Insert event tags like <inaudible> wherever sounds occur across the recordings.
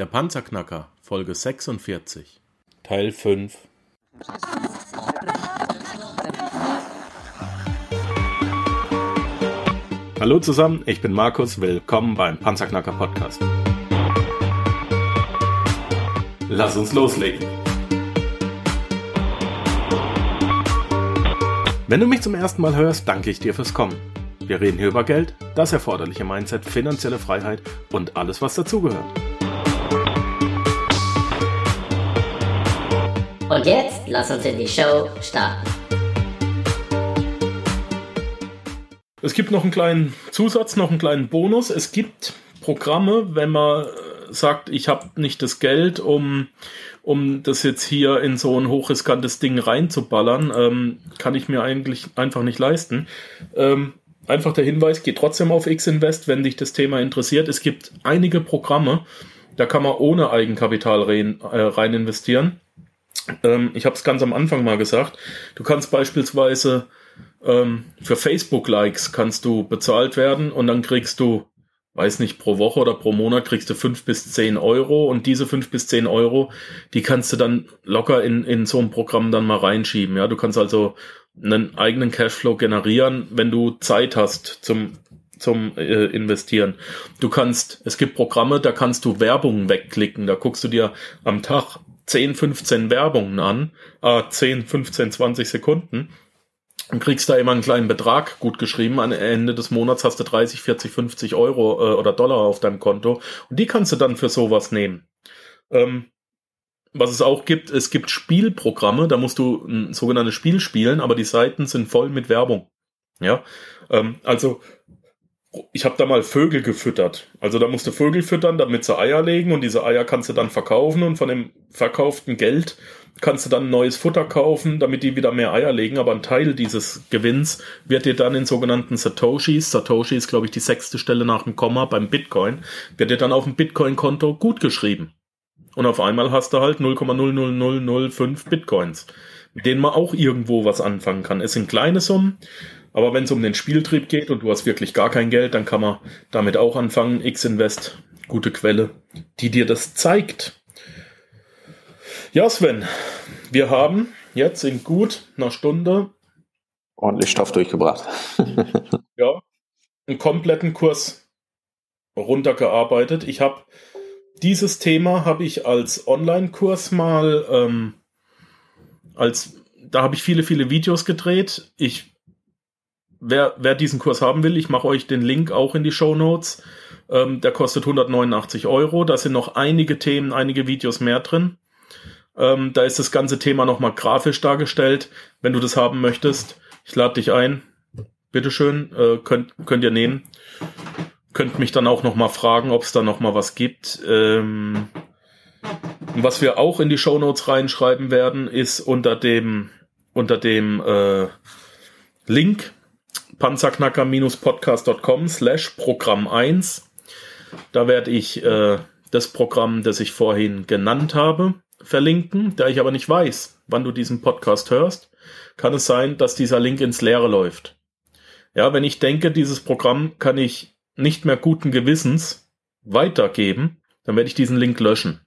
Der Panzerknacker, Folge 46. Teil 5. Hallo zusammen, ich bin Markus, willkommen beim Panzerknacker Podcast. Lass uns loslegen. Wenn du mich zum ersten Mal hörst, danke ich dir fürs Kommen. Wir reden hier über Geld, das erforderliche Mindset, finanzielle Freiheit und alles, was dazugehört. Und jetzt lass uns in die Show starten. Es gibt noch einen kleinen Zusatz, noch einen kleinen Bonus. Es gibt Programme, wenn man sagt, ich habe nicht das Geld, um, um das jetzt hier in so ein hochriskantes Ding reinzuballern, ähm, kann ich mir eigentlich einfach nicht leisten. Ähm, einfach der Hinweis, geh trotzdem auf X-Invest, wenn dich das Thema interessiert. Es gibt einige Programme, da kann man ohne Eigenkapital rein, äh, rein investieren. Ähm, ich habe es ganz am Anfang mal gesagt. Du kannst beispielsweise ähm, für Facebook-Likes kannst du bezahlt werden und dann kriegst du, weiß nicht, pro Woche oder pro Monat kriegst du fünf bis zehn Euro und diese fünf bis zehn Euro, die kannst du dann locker in, in so ein Programm dann mal reinschieben. Ja, du kannst also einen eigenen Cashflow generieren, wenn du Zeit hast zum zum äh, investieren. Du kannst, es gibt Programme, da kannst du Werbung wegklicken. Da guckst du dir am Tag 10, 15 Werbungen an, äh, 10, 15, 20 Sekunden und kriegst da immer einen kleinen Betrag gut geschrieben. Am Ende des Monats hast du 30, 40, 50 Euro äh, oder Dollar auf deinem Konto und die kannst du dann für sowas nehmen. Ähm, was es auch gibt, es gibt Spielprogramme, da musst du ein sogenanntes Spiel spielen, aber die Seiten sind voll mit Werbung. Ja, ähm, also ich habe da mal Vögel gefüttert. Also da musst du Vögel füttern, damit sie Eier legen und diese Eier kannst du dann verkaufen und von dem verkauften Geld kannst du dann neues Futter kaufen, damit die wieder mehr Eier legen. Aber ein Teil dieses Gewinns wird dir dann in sogenannten Satoshis, Satoshi ist glaube ich die sechste Stelle nach dem Komma beim Bitcoin, wird dir dann auf dem Bitcoin-Konto gut geschrieben. Und auf einmal hast du halt 0,00005 Bitcoins, mit denen man auch irgendwo was anfangen kann. Es sind kleine Summen, aber wenn es um den Spieltrieb geht und du hast wirklich gar kein Geld, dann kann man damit auch anfangen. X-Invest, gute Quelle, die dir das zeigt. Ja, Sven, wir haben jetzt in gut einer Stunde ordentlich Stoff durchgebracht. <laughs> ja, einen kompletten Kurs runtergearbeitet. Ich habe dieses Thema habe ich als Online-Kurs mal ähm, als da habe ich viele viele Videos gedreht. Ich wer, wer diesen Kurs haben will, ich mache euch den Link auch in die Show Notes. Ähm, der kostet 189 Euro. Da sind noch einige Themen, einige Videos mehr drin. Ähm, da ist das ganze Thema nochmal grafisch dargestellt. Wenn du das haben möchtest, ich lade dich ein. Bitteschön, äh, könnt, könnt ihr nehmen. Könnt mich dann auch nochmal fragen, ob es da nochmal was gibt. Ähm, was wir auch in die Show Notes reinschreiben werden, ist unter dem, unter dem äh, Link panzerknacker-podcast.com slash Programm 1. Da werde ich äh, das Programm, das ich vorhin genannt habe, verlinken. Da ich aber nicht weiß, wann du diesen Podcast hörst, kann es sein, dass dieser Link ins Leere läuft. Ja, wenn ich denke, dieses Programm kann ich nicht mehr guten Gewissens weitergeben, dann werde ich diesen Link löschen.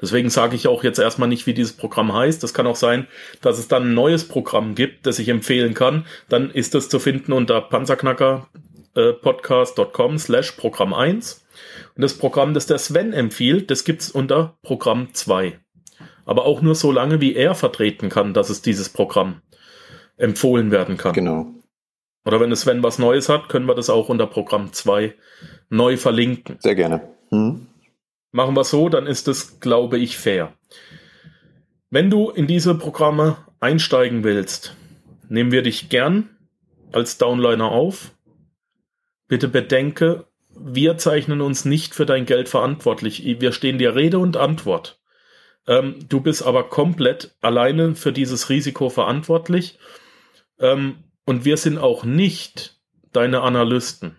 Deswegen sage ich auch jetzt erstmal nicht, wie dieses Programm heißt. Das kann auch sein, dass es dann ein neues Programm gibt, das ich empfehlen kann. Dann ist das zu finden unter panzerknacker.podcast.com slash Programm 1. Und das Programm, das der Sven empfiehlt, das gibt's unter Programm 2. Aber auch nur so lange, wie er vertreten kann, dass es dieses Programm empfohlen werden kann. Genau. Oder wenn es Sven was Neues hat, können wir das auch unter Programm 2 neu verlinken. Sehr gerne. Hm. Machen wir so, dann ist es, glaube ich, fair. Wenn du in diese Programme einsteigen willst, nehmen wir dich gern als Downliner auf. Bitte bedenke, wir zeichnen uns nicht für dein Geld verantwortlich. Wir stehen dir Rede und Antwort. Ähm, du bist aber komplett alleine für dieses Risiko verantwortlich. Ähm, und wir sind auch nicht deine Analysten.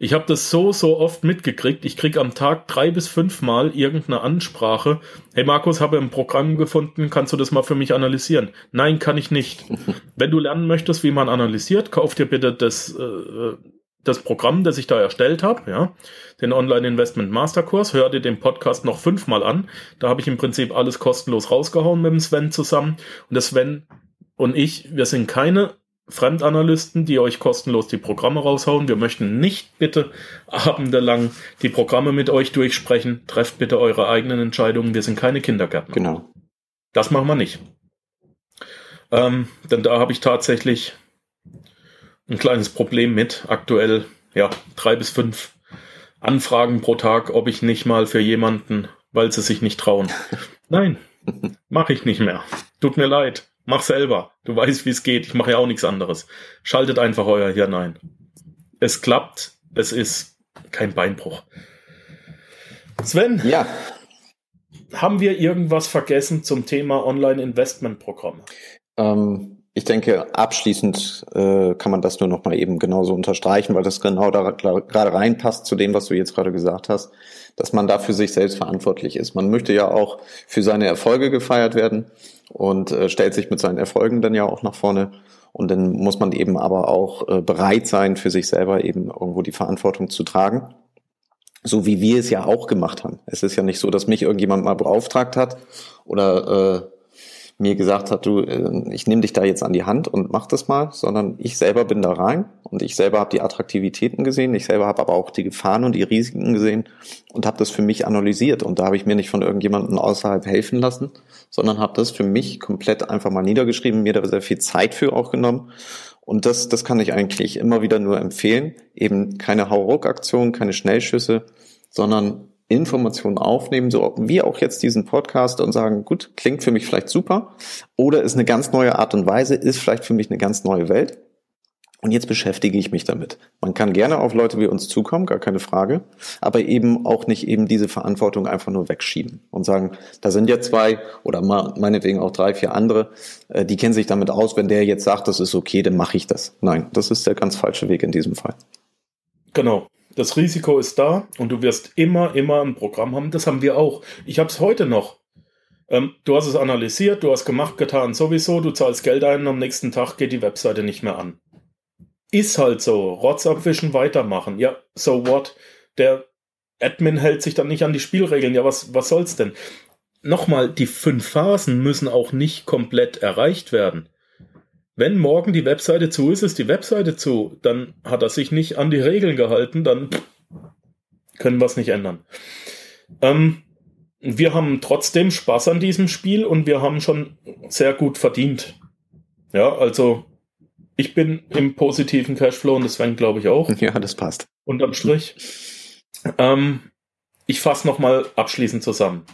Ich habe das so, so oft mitgekriegt. Ich krieg am Tag drei bis fünfmal irgendeine Ansprache. Hey Markus, habe ein Programm gefunden, kannst du das mal für mich analysieren? Nein, kann ich nicht. <laughs> Wenn du lernen möchtest, wie man analysiert, kauf dir bitte das, äh, das Programm, das ich da erstellt habe, ja, den Online Investment Masterkurs, hör dir den Podcast noch fünfmal an. Da habe ich im Prinzip alles kostenlos rausgehauen mit dem Sven zusammen. Und der Sven und ich, wir sind keine Fremdanalysten, die euch kostenlos die Programme raushauen. Wir möchten nicht bitte abendelang die Programme mit euch durchsprechen. Trefft bitte eure eigenen Entscheidungen. Wir sind keine Kindergärtner. Genau. Das machen wir nicht. Ähm, denn da habe ich tatsächlich ein kleines Problem mit. Aktuell, ja, drei bis fünf Anfragen pro Tag, ob ich nicht mal für jemanden, weil sie sich nicht trauen. <laughs> Nein, mache ich nicht mehr. Tut mir leid. Mach selber. Du weißt, wie es geht. Ich mache ja auch nichts anderes. Schaltet einfach euer Hirn ein. Es klappt. Es ist kein Beinbruch. Sven, Ja, haben wir irgendwas vergessen zum Thema Online-Investment-Programme? ähm, ich denke, abschließend äh, kann man das nur noch mal eben genauso unterstreichen, weil das genau da gerade reinpasst zu dem, was du jetzt gerade gesagt hast, dass man da für sich selbst verantwortlich ist. Man möchte ja auch für seine Erfolge gefeiert werden und äh, stellt sich mit seinen Erfolgen dann ja auch nach vorne. Und dann muss man eben aber auch äh, bereit sein, für sich selber eben irgendwo die Verantwortung zu tragen. So wie wir es ja auch gemacht haben. Es ist ja nicht so, dass mich irgendjemand mal beauftragt hat oder äh, mir gesagt hat, du, äh, ich nehme dich da jetzt an die Hand und mach das mal, sondern ich selber bin da rein und ich selber habe die Attraktivitäten gesehen, ich selber habe aber auch die Gefahren und die Risiken gesehen und habe das für mich analysiert. Und da habe ich mir nicht von irgendjemandem außerhalb helfen lassen, sondern habe das für mich komplett einfach mal niedergeschrieben, mir da sehr viel Zeit für auch genommen. Und das, das kann ich eigentlich immer wieder nur empfehlen, eben keine Hauruck-Aktion, keine Schnellschüsse, sondern Informationen aufnehmen, so wie auch jetzt diesen Podcast und sagen, gut, klingt für mich vielleicht super oder ist eine ganz neue Art und Weise, ist vielleicht für mich eine ganz neue Welt. Und jetzt beschäftige ich mich damit. Man kann gerne auf Leute wie uns zukommen, gar keine Frage, aber eben auch nicht eben diese Verantwortung einfach nur wegschieben und sagen, da sind ja zwei oder meinetwegen auch drei, vier andere, äh, die kennen sich damit aus, wenn der jetzt sagt, das ist okay, dann mache ich das. Nein, das ist der ganz falsche Weg in diesem Fall. Genau. Das Risiko ist da und du wirst immer, immer ein Programm haben. Das haben wir auch. Ich habe es heute noch. Ähm, du hast es analysiert, du hast gemacht, getan, sowieso. Du zahlst Geld ein und am nächsten Tag geht die Webseite nicht mehr an. Ist halt so. Rotz abwischen, weitermachen. Ja, so what? Der Admin hält sich dann nicht an die Spielregeln. Ja, was, was soll's denn? Nochmal, die fünf Phasen müssen auch nicht komplett erreicht werden. Wenn morgen die Webseite zu ist, ist die Webseite zu. Dann hat er sich nicht an die Regeln gehalten, dann können wir es nicht ändern. Ähm, wir haben trotzdem Spaß an diesem Spiel und wir haben schon sehr gut verdient. Ja, also ich bin im positiven Cashflow und das Sven glaube ich auch. Ja, das passt. Unterm Strich. Ähm, ich fasse nochmal abschließend zusammen.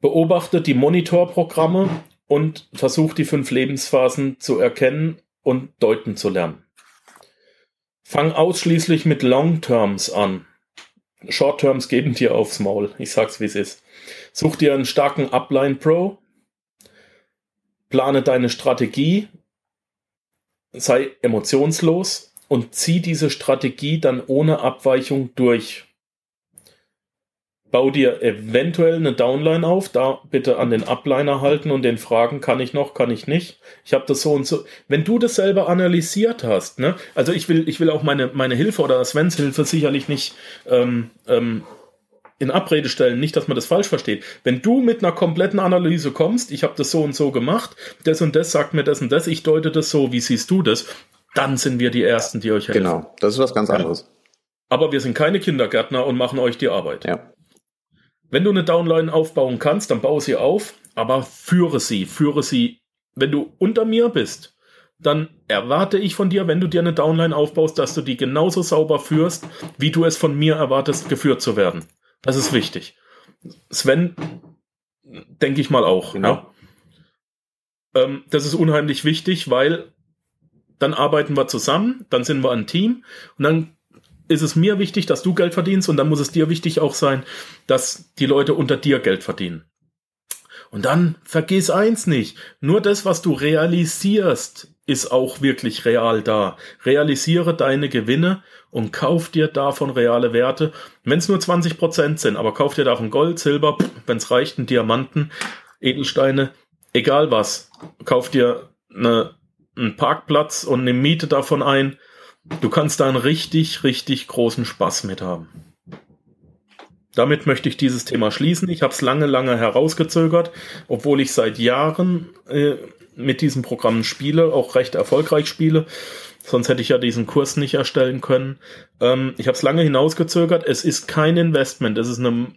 Beobachte die Monitorprogramme und versuch die fünf Lebensphasen zu erkennen und deuten zu lernen. Fang ausschließlich mit Long-Terms an. Short-Terms geben dir aufs Maul. Ich sag's wie es ist. Such dir einen starken Upline Pro. Plane deine Strategie. Sei emotionslos und zieh diese Strategie dann ohne Abweichung durch. Bau dir eventuell eine Downline auf, da bitte an den Upliner halten und den fragen, kann ich noch, kann ich nicht. Ich habe das so und so. Wenn du das selber analysiert hast, ne, also ich will, ich will auch meine, meine Hilfe oder Svens Hilfe sicherlich nicht ähm, ähm, in Abrede stellen, nicht, dass man das falsch versteht. Wenn du mit einer kompletten Analyse kommst, ich habe das so und so gemacht, das und das sagt mir das und das, ich deute das so, wie siehst du das, dann sind wir die Ersten, die euch helfen. Genau, das ist was ganz Ja. anderes. Aber wir sind keine Kindergärtner und machen euch die Arbeit. Ja. Wenn du eine Downline aufbauen kannst, dann baue sie auf, aber führe sie, führe sie. Wenn du unter mir bist, dann erwarte ich von dir, wenn du dir eine Downline aufbaust, dass du die genauso sauber führst, wie du es von mir erwartest, geführt zu werden. Das ist wichtig. Sven, denke ich mal auch. Genau. Ja? Ähm, das ist unheimlich wichtig, weil dann arbeiten wir zusammen, dann sind wir ein Team und dann ist es mir wichtig, dass du Geld verdienst und dann muss es dir wichtig auch sein, dass die Leute unter dir Geld verdienen. Und dann vergiss eins nicht, nur das, was du realisierst, ist auch wirklich real da. Realisiere deine Gewinne und kauf dir davon reale Werte. Wenn es nur 20% sind, aber kauf dir davon Gold, Silber, wenn es reicht, einen Diamanten, Edelsteine, egal was. Kauf dir eine, einen Parkplatz und eine Miete davon ein. Du kannst da einen richtig, richtig großen Spaß mit haben. Damit möchte ich dieses Thema schließen. Ich habe es lange, lange herausgezögert, obwohl ich seit Jahren äh, mit diesen Programmen spiele, auch recht erfolgreich spiele. Sonst hätte ich ja diesen Kurs nicht erstellen können. Ähm, ich habe es lange hinausgezögert. Es ist kein Investment. Es ist eine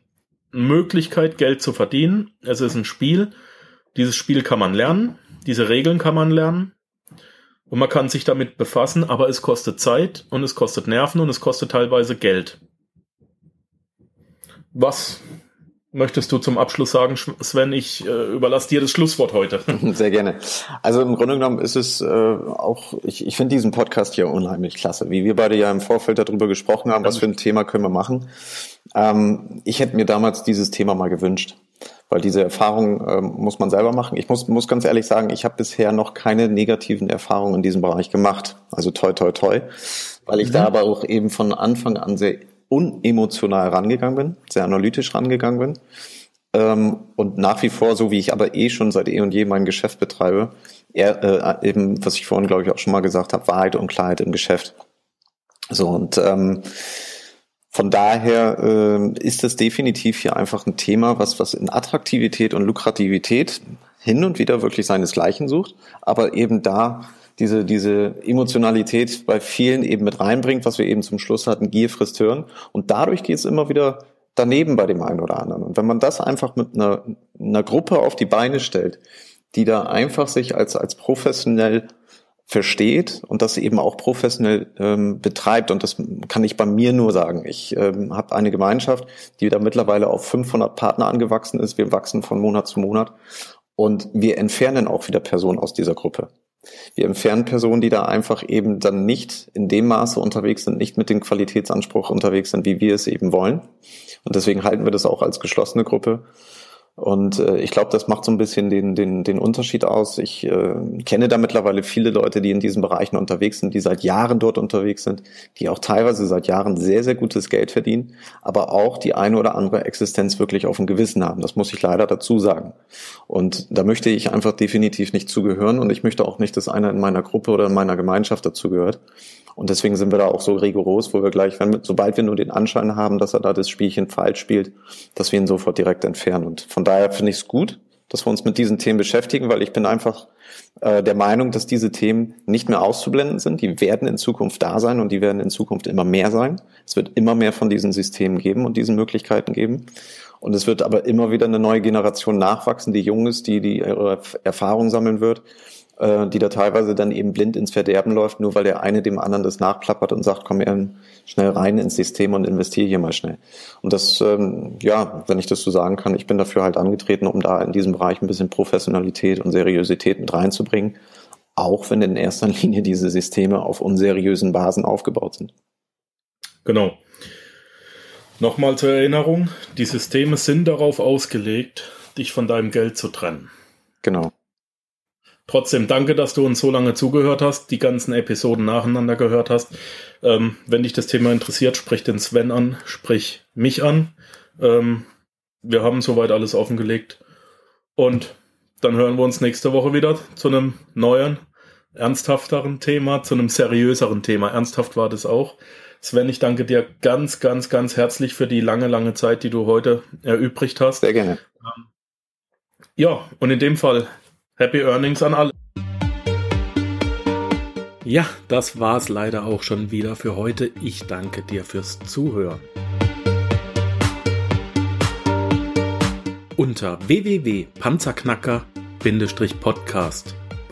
Möglichkeit, Geld zu verdienen. Es ist ein Spiel. Dieses Spiel kann man lernen. Diese Regeln kann man lernen. Und man kann sich damit befassen, aber es kostet Zeit und es kostet Nerven und es kostet teilweise Geld. Was möchtest du zum Abschluss sagen, Sven? Ich äh, überlasse dir das Schlusswort heute. <laughs> <laughs> Sehr gerne. Also im Grunde genommen ist es äh, auch, ich, ich finde diesen Podcast hier unheimlich klasse. Wie wir beide ja im Vorfeld darüber gesprochen haben, was für ein Thema können wir machen. Ähm, ich hätte mir damals dieses Thema mal gewünscht weil diese Erfahrung ähm, muss man selber machen. Ich muss, muss ganz ehrlich sagen, ich habe bisher noch keine negativen Erfahrungen in diesem Bereich gemacht. Also toi, toi, toi, weil ich mhm. da aber auch eben von Anfang an sehr unemotional rangegangen bin, sehr analytisch rangegangen bin. Ähm, und nach wie vor, so wie ich aber eh schon seit eh und je mein Geschäft betreibe, eher, äh, eben, was ich vorhin, glaube ich, auch schon mal gesagt habe, Wahrheit und Klarheit im Geschäft. So, und ähm, von daher äh, ist das definitiv hier einfach ein Thema, was, was in Attraktivität und Lukrativität hin und wieder wirklich seinesgleichen sucht, aber eben da diese, diese Emotionalität bei vielen eben mit reinbringt, was wir eben zum Schluss hatten, Gier frisst Hirn. Und dadurch geht es immer wieder daneben bei dem einen oder anderen. Und wenn man das einfach mit einer, einer Gruppe auf die Beine stellt, die da einfach sich als, als professionell versteht und das eben auch professionell ähm, betreibt. Und das kann ich bei mir nur sagen. Ich ähm, habe eine Gemeinschaft, die da mittlerweile auf 500 Partner angewachsen ist. Wir wachsen von Monat zu Monat und wir entfernen auch wieder Personen aus dieser Gruppe. Wir entfernen Personen, die da einfach eben dann nicht in dem Maße unterwegs sind, nicht mit dem Qualitätsanspruch unterwegs sind, wie wir es eben wollen. Und deswegen halten wir das auch als geschlossene Gruppe. Und äh, ich glaube, das macht so ein bisschen den, den, den Unterschied aus. Ich äh, kenne da mittlerweile viele Leute, die in diesen Bereichen unterwegs sind, die seit Jahren dort unterwegs sind, die auch teilweise seit Jahren sehr, sehr gutes Geld verdienen, aber auch die eine oder andere Existenz wirklich auf dem Gewissen haben. Das muss ich leider dazu sagen. Und da möchte ich einfach definitiv nicht zugehören und ich möchte auch nicht, dass einer in meiner Gruppe oder in meiner Gemeinschaft dazugehört. Und deswegen sind wir da auch so rigoros, wo wir gleich, wenn, sobald wir nur den Anschein haben, dass er da das Spielchen falsch spielt, dass wir ihn sofort direkt entfernen. Und von daher finde ich es gut, dass wir uns mit diesen Themen beschäftigen, weil ich bin einfach äh, der Meinung, dass diese Themen nicht mehr auszublenden sind. Die werden in Zukunft da sein und die werden in Zukunft immer mehr sein. Es wird immer mehr von diesen Systemen geben und diesen Möglichkeiten geben. Und es wird aber immer wieder eine neue Generation nachwachsen, die jung ist, die die ihre Erfahrung sammeln wird äh, die da teilweise dann eben blind ins Verderben läuft, nur weil der eine dem anderen das nachplappert und sagt, komm schnell rein ins System und investiere hier mal schnell. Und das, ähm, ja, wenn ich das so sagen kann, ich bin dafür halt angetreten, um da in diesem Bereich ein bisschen Professionalität und Seriosität mit reinzubringen, auch wenn in erster <laughs> Linie diese Systeme auf unseriösen Basen aufgebaut sind. Genau. Nochmal zur Erinnerung, die Systeme sind darauf ausgelegt, dich von deinem Geld zu trennen. Genau. Trotzdem danke, dass du uns so lange zugehört hast, die ganzen Episoden nacheinander gehört hast. Ähm, wenn dich das Thema interessiert, sprich den Sven an, sprich mich an. Ähm, wir haben soweit alles offengelegt. Und dann hören wir uns nächste Woche wieder zu einem neuen, ernsthafteren Thema, zu einem seriöseren Thema. Ernsthaft war das auch. Sven, ich danke dir ganz, ganz, ganz herzlich für die lange, lange Zeit, die du heute erübrigt hast. Sehr gerne. Ähm, ja, und in dem Fall Happy Earnings an alle. Ja, das war's leider auch schon wieder für heute. Ich danke dir fürs Zuhören. Unter www.panzerknacker-podcast